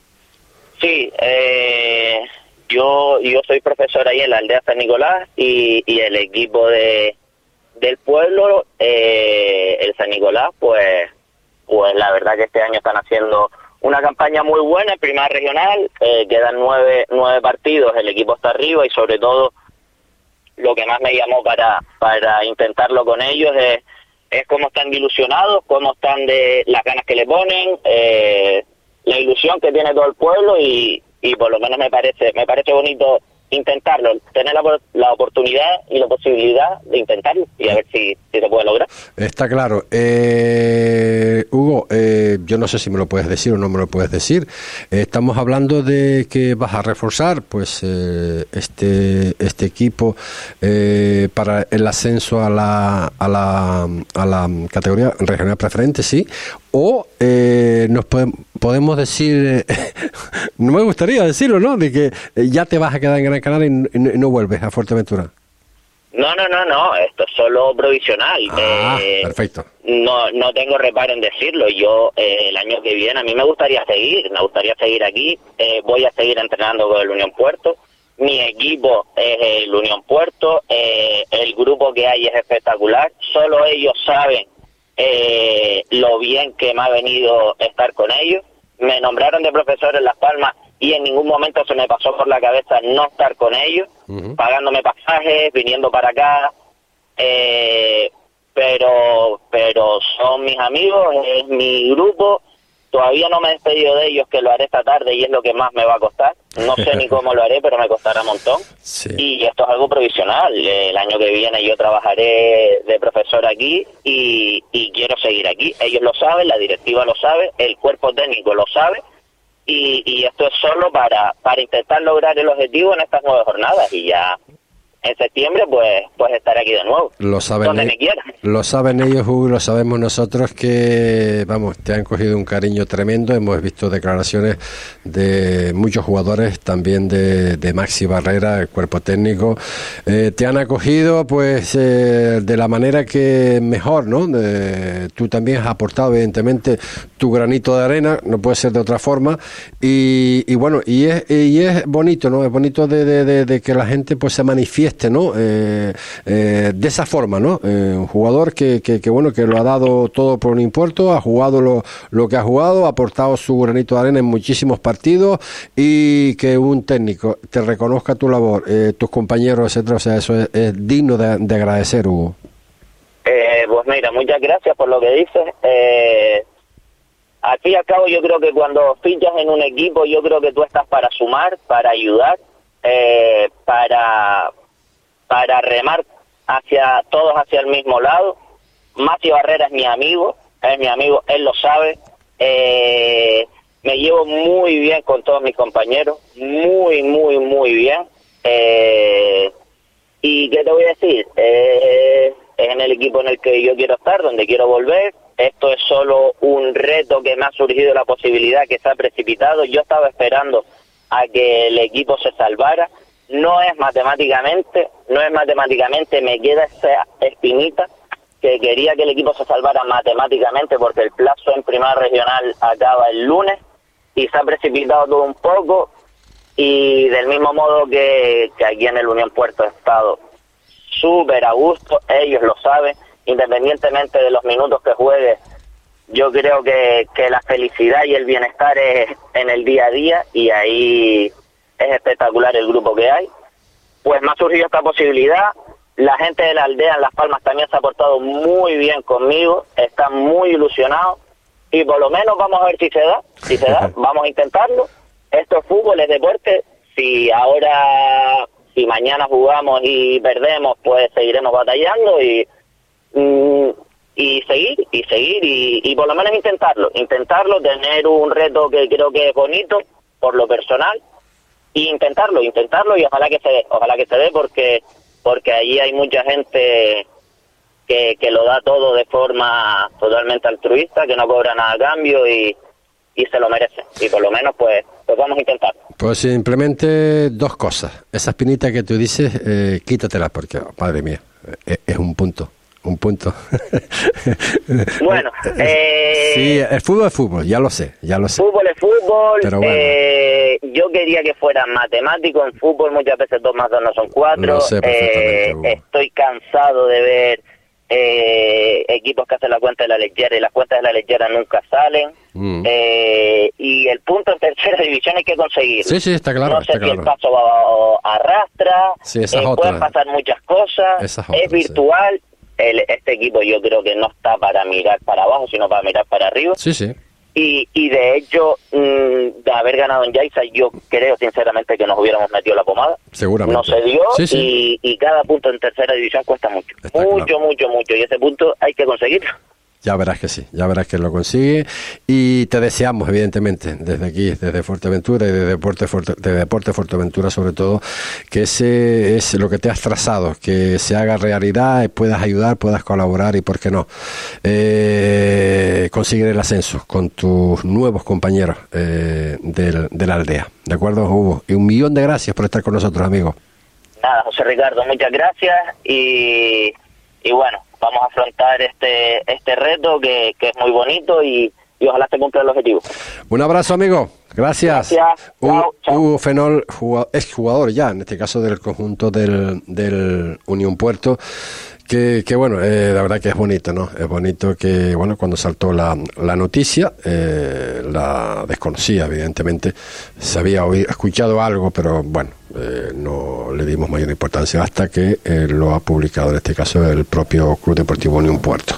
Sí, eh, yo yo soy profesor ahí en la aldea San Nicolás y, y el equipo de del pueblo, eh, el San Nicolás, pues pues la verdad que este año están haciendo una campaña muy buena en primera regional, eh, quedan nueve, nueve partidos, el equipo está arriba y sobre todo lo que más me llamó para, para intentarlo con ellos es, es cómo están ilusionados, cómo están de las ganas que le ponen, eh, la ilusión que tiene todo el pueblo y, y por lo menos me parece me parece bonito intentarlo, tener la, la, oportunidad y la posibilidad de intentarlo y a ver si, si se puede lograr. Está claro. Eh, Hugo, eh, yo no sé si me lo puedes decir o no me lo puedes decir. Estamos hablando de que vas a reforzar pues eh, este este equipo eh, para el ascenso a la, a la, a la categoría regional preferente, sí, o eh, nos podemos, decir, no me gustaría decirlo, ¿no? De que ya te vas a quedar en Gran Canaria y, y, y no vuelves a Fuerteventura. No, no, no, no, esto es solo provisional. Ah, eh, perfecto. No, no tengo reparo en decirlo. Yo eh, el año que viene a mí me gustaría seguir, me gustaría seguir aquí. Eh, voy a seguir entrenando con el Unión Puerto. Mi equipo es el Unión Puerto. El grupo que hay es espectacular. Solo ellos saben lo bien que me ha venido estar con ellos. Me nombraron de profesor en Las Palmas y en ningún momento se me pasó por la cabeza no estar con ellos, uh -huh. pagándome pasajes, viniendo para acá, eh, pero pero son mis amigos, es mi grupo, todavía no me he despedido de ellos, que lo haré esta tarde y es lo que más me va a costar, no sé ni cómo lo haré, pero me costará un montón, sí. y esto es algo provisional, el año que viene yo trabajaré de profesor aquí y, y quiero seguir aquí, ellos lo saben, la directiva lo sabe, el cuerpo técnico lo sabe, y, y, esto es solo para, para intentar lograr el objetivo en estas nueve jornadas y ya en septiembre pues pues estaré aquí de nuevo. Lo saben, donde e- me quieran. lo saben ellos, Hugo, y lo sabemos nosotros que, vamos, te han cogido un cariño tremendo. Hemos visto declaraciones de muchos jugadores, también de, de Maxi Barrera, el cuerpo técnico. Eh, te han acogido, pues, eh, de la manera que mejor, ¿no? De- tú también has aportado, evidentemente, tu granito de arena, no puede ser de otra forma. Y, y bueno, y es, y es bonito, ¿no? Es bonito de, de- que la gente pues se manifieste, ¿no? Eh, eh, de esa forma, ¿no? Eh, un jugador que, que, bueno, que lo ha dado todo por un impuesto, ha jugado lo, lo que ha jugado, ha aportado su granito de arena en muchísimos partidos y que un técnico te reconozca tu labor, eh, tus compañeros, etcétera, o sea, eso es, digno de, de agradecer, Hugo. Eh, pues mira, muchas gracias por lo que dices. Eh, y al cabo, yo creo que cuando fichas en un equipo, yo creo que tú estás para sumar, para ayudar, eh, para, para remar hacia todos hacia el mismo lado. Mati Barrera es mi amigo, es mi amigo, él lo sabe. Eh, me llevo muy bien con todos mis compañeros, muy, muy, muy bien. Eh, ¿Y qué te voy a decir? Eh, es en el equipo en el que yo quiero estar, donde quiero volver. Esto es solo un reto que me ha surgido la posibilidad que se ha precipitado. Yo estaba esperando a que el equipo se salvara. No es matemáticamente, no es matemáticamente, me queda esa espinita que quería que el equipo se salvara matemáticamente porque el plazo en primera regional acaba el lunes y se ha precipitado todo un poco y del mismo modo que, que aquí en el Unión Puerto he estado súper a gusto, ellos lo saben, independientemente de los minutos que juegue, yo creo que, que la felicidad y el bienestar es en el día a día y ahí es espectacular el grupo que hay. Pues me ha surgido esta posibilidad, la gente de la aldea en Las Palmas también se ha portado muy bien conmigo, están muy ilusionados y por lo menos vamos a ver si se da, si se da, vamos a intentarlo. Esto es fútbol, es deporte, si ahora, si mañana jugamos y perdemos, pues seguiremos batallando y, mm, y seguir, y seguir, y, y por lo menos intentarlo, intentarlo, tener un reto que creo que es bonito por lo personal, y intentarlo, intentarlo y ojalá que se dé, ojalá que se dé porque porque allí hay mucha gente que, que lo da todo de forma totalmente altruista, que no cobra nada a cambio y, y se lo merece. Y por lo menos pues, pues vamos a intentarlo. Pues simplemente dos cosas. Esa espinita que tú dices, eh, quítatela porque, madre mía, eh, es un punto. Un punto. Bueno, eh, sí, el fútbol es fútbol, ya lo sé, ya lo sé. fútbol es fútbol. Pero bueno. eh, yo quería que fuera matemático en fútbol, muchas veces dos más dos no son cuatro. Lo sé perfectamente, Eh, estoy cansado de ver eh, equipos que hacen la cuenta de la lechera y las cuentas de la lechera nunca salen. Mm. Eh, y el punto en tercera división hay que conseguir. Sí, sí, está claro, No sé si el paso va, arrastra, Sí, eh, pueden pasar muchas cosas, es es, otra, sí. virtual. El, este equipo yo creo que no está para mirar para abajo, sino para mirar para arriba. Sí, sí. Y, y de hecho, mm, de haber ganado en Yaiza, yo creo sinceramente que nos hubiéramos metido la pomada. Seguramente. No se dio Sí, sí. Y, y cada punto en tercera división cuesta mucho. Está mucho, claro. mucho, mucho. Y ese punto hay que conseguirlo. Ya verás que sí, ya verás que lo consigue y te deseamos evidentemente desde aquí, desde Fuerteventura y de Deporte, Fuerte, de Deporte Fuerteventura sobre todo, que ese es lo que te has trazado, que se haga realidad, y puedas ayudar, puedas colaborar y por qué no, eh, conseguir el ascenso con tus nuevos compañeros eh, del- de la aldea. ¿De acuerdo, Hugo? Y un millón de gracias por estar con nosotros, amigos. Nada, José Ricardo, muchas gracias. Y, y bueno, afrontar este este reto que, que es muy bonito y, y ojalá se cumpla el objetivo. Un abrazo, amigo. Gracias. Gracias. Hugo, Chao, chao. Hugo Fenol, jugado- exjugador ya, en este caso del conjunto del, del Unión Puerto. Que, que bueno, eh, la verdad que es bonito, ¿no? Es bonito que, bueno, cuando saltó la, la noticia, eh, la desconocía, evidentemente. Se había oído- escuchado algo, pero bueno, eh, no le dimos mayor importancia hasta que eh, lo ha publicado, en este caso, el propio Club Deportivo Unión Puerto.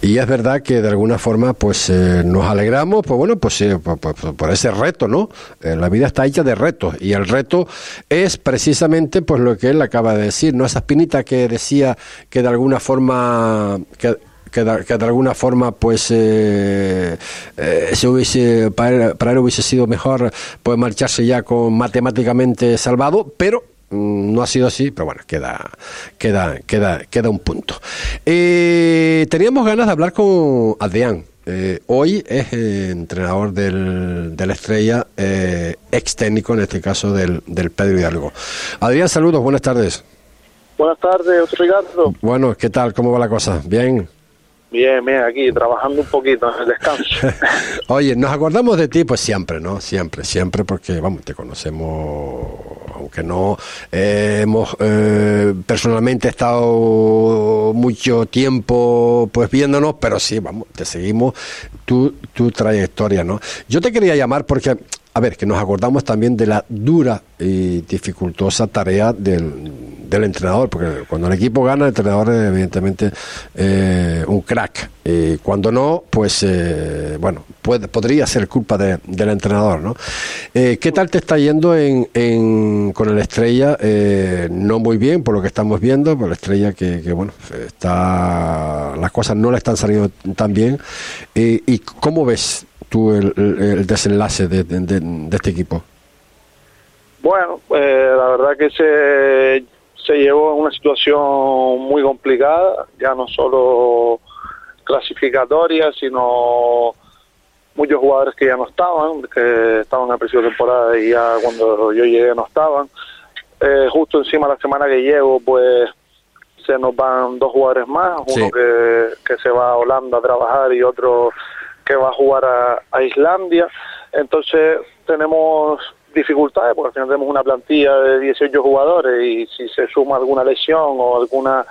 Y es verdad que de alguna forma, pues eh, nos alegramos, pues bueno, pues por, por- ese reto, ¿no? La vida está hecha de retos y el reto es precisamente, pues lo que él acaba de decir, ¿no? Esa espinita que decía que de alguna forma que, que, de, que de alguna forma pues eh, eh, se hubiese para él, para él hubiese sido mejor pues marcharse ya con matemáticamente salvado, pero mm, no ha sido así, pero bueno, queda, queda, queda, queda un punto. Eh, teníamos ganas de hablar con Adrián. Eh, hoy es entrenador del, de la estrella, ex técnico en este caso del, del Pedro Hidalgo. Adrián, saludos, buenas tardes. Buenas tardes, Ricardo. Bueno, ¿qué tal? ¿Cómo va la cosa? ¿Bien? Bien, bien, aquí trabajando un poquito en el descanso. Oye, nos acordamos de ti, pues siempre, ¿no? Siempre, siempre, porque, vamos, te conocemos, aunque no eh, hemos eh, personalmente estado mucho tiempo, pues viéndonos, pero sí, vamos, te seguimos tu, tu trayectoria, ¿no? Yo te quería llamar porque a ver, que nos acordamos también de la dura y dificultosa tarea del, del entrenador, porque cuando el equipo gana, el entrenador es evidentemente eh, un crack. Y cuando no, pues eh, bueno, puede, podría ser culpa del entrenador, ¿no? Eh, ¿Qué tal te está yendo en, en, con el Estrella? no muy bien, por lo que estamos viendo, por la Estrella que, bueno, está las cosas no le están saliendo tan bien. ¿Y cómo ves tú el, desenlace de, este equipo? Bueno, eh, la verdad que se, se llevó a una situación muy complicada, ya no solo clasificatoria, sino muchos jugadores que ya no estaban, que estaban a principio de temporada y ya cuando yo llegué no estaban. Eh, justo encima de la semana que llego, pues se nos van dos jugadores más, uno que, que se va a Holanda a trabajar y otro que va a jugar a, Islandia. Entonces tenemos dificultades porque al final tenemos una plantilla de 18 jugadores y si se suma alguna lesión o alguna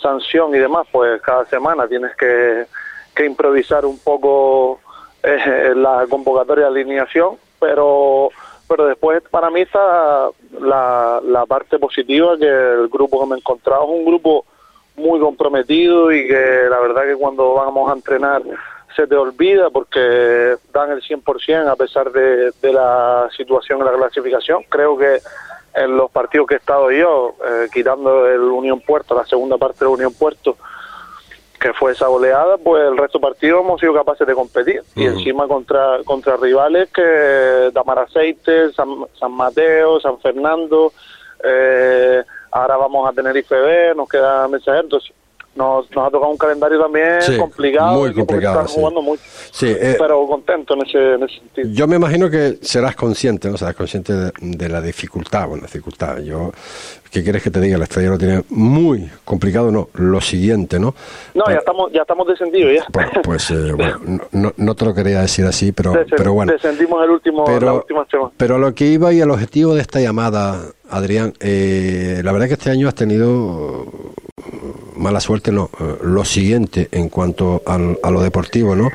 sanción y demás, pues cada semana tienes que, que improvisar un poco eh, la convocatoria de alineación, pero pero después para mí está la, la parte positiva que el grupo que me he encontrado es un grupo muy comprometido y que la verdad que cuando vamos a entrenar se te olvida porque dan el 100% a pesar de, la situación en la clasificación. Creo que en los partidos que he estado yo, eh, quitando el Unión Puerto, la segunda parte del Unión Puerto, que fue esa oleada, pues el resto de partidos hemos sido capaces de competir. Y encima contra, contra rivales que Damar Aceite, San, Mateo, San Fernando, eh, ahora vamos a tener IFB, nos queda Mensajeros. Nos, nos ha tocado un calendario también complicado. Muy complicado. jugando mucho. Eh, pero contento en ese, en ese, sentido. Yo me imagino que serás consciente, ¿no? Serás consciente de, la dificultad, bueno, dificultad. Yo, ¿qué quieres que te diga? El estrella lo tiene muy complicado, no. Lo siguiente, ¿no? No, ya estamos, ya estamos descendidos ya. Bueno, pues, eh, bueno, no, no, te lo quería decir así, pero, pero bueno. Descendimos el último, pero, la última semana. Pero a lo que iba y el objetivo de esta llamada, Adrián, eh, la verdad es que este año has tenido mala suerte no, eh, lo siguiente en cuanto a lo deportivo, ¿no?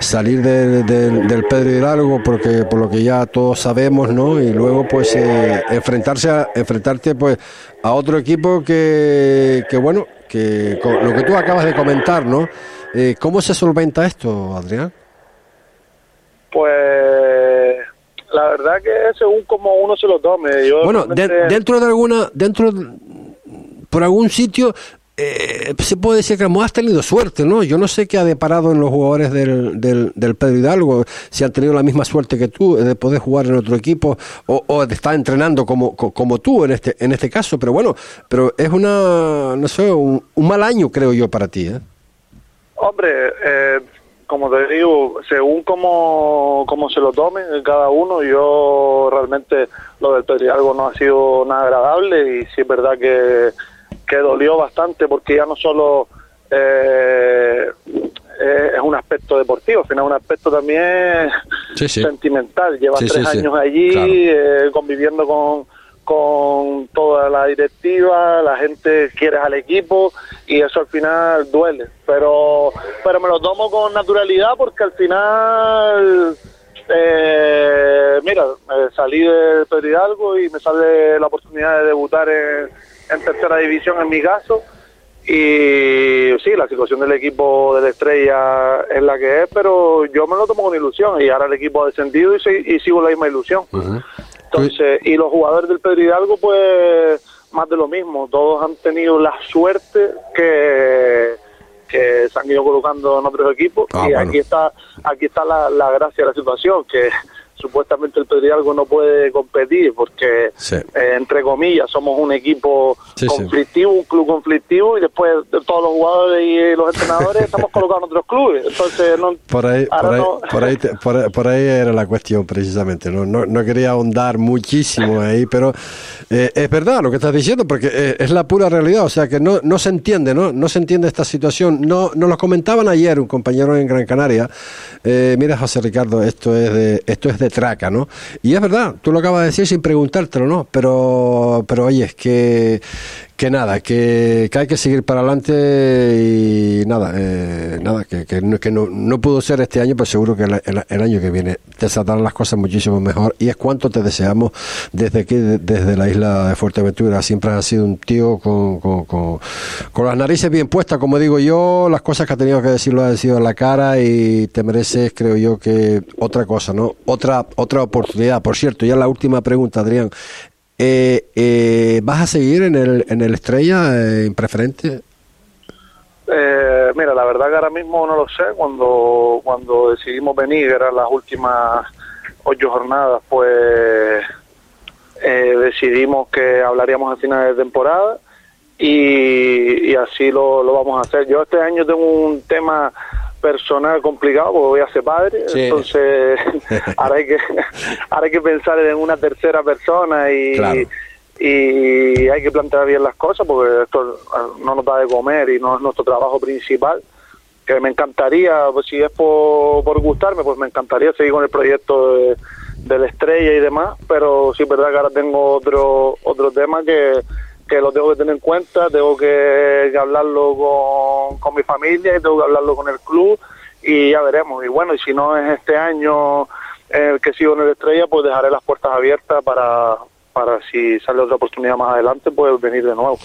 Salir del Pedro Hidalgo porque por lo que ya todos sabemos, ¿no? Y luego pues eh, enfrentarse a enfrentarte pues a otro equipo que, que bueno, que lo que tú acabas de comentar, ¿no? Eh, ¿Cómo se solventa esto, Adrián? Pues la verdad que según como uno se lo tome. bueno, dentro de alguna, dentro por algún sitio eh, se puede decir que has tenido suerte, ¿no? Yo no sé qué ha deparado en los jugadores del, del, Pedro Hidalgo, si han tenido la misma suerte que tú de poder jugar en otro equipo o, de estar entrenando como, como tú en este, en este caso, pero bueno, pero es una, no sé, un, mal año creo yo para ti, ¿eh? Hombre, eh, como te digo, según como, como se lo tome cada uno, yo realmente lo del Pedro Hidalgo no ha sido nada agradable y sí es verdad que que dolió bastante porque ya no solo eh, es un aspecto deportivo, sino un aspecto también sentimental. Lleva tres años allí eh, conviviendo con, con toda la directiva, la gente quiere al equipo y eso al final duele. Pero, pero me lo tomo con naturalidad porque al final, eh, mira, salí de Pedro Hidalgo y me sale la oportunidad de debutar en en tercera división en mi caso. Y sí, la situación del equipo de la estrella es la que es, pero yo me lo tomo con ilusión y ahora el equipo ha descendido y, sigo la misma ilusión. Entonces, y los jugadores del Pedro Hidalgo, pues más de lo mismo, todos han tenido la suerte que, que se han ido colocando en otros equipos ah, y aquí está aquí está la, la gracia de la situación, que supuestamente el Pedrialgo no puede competir porque, Sí. eh, entre comillas, somos un equipo Sí, sí. conflictivo, un club conflictivo y después de todos los jugadores y los entrenadores estamos colocados en otros clubes. Entonces, no, Por ahí, por ahí, no- por ahí, te- por ahí- por ahí era la cuestión precisamente. No, no, no quería ahondar muchísimo ahí, pero eh, es verdad lo que estás diciendo, porque eh, es la pura realidad. O sea que no, no se entiende, ¿no? No se entiende esta situación. No, nos lo comentaban ayer un compañero en Gran Canaria. Eh, mira, José Ricardo, esto es de, esto es de traca, ¿no? Y es verdad, tú lo acabas de decir sin preguntártelo, ¿no? Pero, pero oye, es que, que nada, que, que hay que seguir para adelante y nada, eh, nada, que, que, no, que no, no pudo ser este año, pero seguro que el, el- año que viene te saldrán las cosas muchísimo mejor y es cuanto te deseamos desde aquí, de- desde la isla de Fuerteventura. Siempre has sido un tío con, con, con, con las narices bien puestas, como digo yo, las cosas que ha tenido que decir lo ha decidido en la cara y te mereces, creo yo, que otra cosa, ¿no? Otra, otra oportunidad. Por cierto, ya la última pregunta, Adrián. Eh, eh, ¿Vas a seguir en el, en el Estrella eh, en preferente? Eh, mira, la verdad que ahora mismo no lo sé. Cuando cuando decidimos venir, eran las últimas ocho jornadas, pues eh, decidimos que hablaríamos a finales de temporada y, y así lo, lo vamos a hacer. Yo este año tengo un tema personal complicado porque voy a ser padre, Sí. entonces ahora hay que ahora hay que pensar en una tercera persona y Claro. y hay que plantear bien las cosas porque esto ah, no nos da de comer y no es nuestro trabajo principal que me encantaría pues si es por, por gustarme pues me encantaría seguir con el proyecto de, de la estrella y demás pero sí es verdad que ahora tengo otro otro tema que que lo tengo que tener en cuenta tengo que, hablarlo con, con mi familia y tengo que hablarlo con el club y ya veremos. Y bueno y si no es este año el que sigo en el estrella pues dejaré las puertas abiertas para para si sale otra oportunidad más adelante, pues venir de nuevo.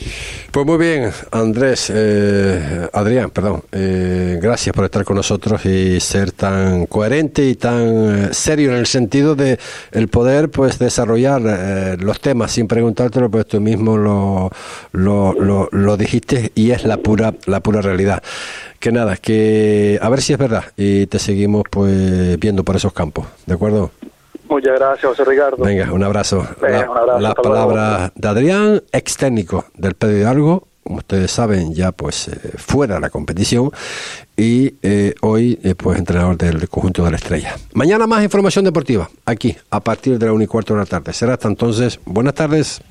Pues muy bien, Andrés, eh, Adrián, perdón, eh, gracias por estar con nosotros y ser tan coherente y tan eh, serio en el sentido de el poder pues desarrollar eh, los temas sin preguntártelo, pues tú mismo lo, lo, lo, lo dijiste y es la pura, la pura realidad. Que nada, que a ver si es verdad y te seguimos pues viendo por esos campos, ¿de acuerdo? Muchas gracias, José Ricardo. Venga, un abrazo. Venga, un abrazo, Las hasta luego. palabras de Adrián, ex técnico del Pedro Hidalgo, como ustedes saben, ya pues eh, fuera de la competición y eh, hoy eh, pues entrenador del conjunto de la Estrella. Mañana más información deportiva, aquí, a partir de la 1 y cuarto de la tarde. Será hasta entonces, buenas tardes.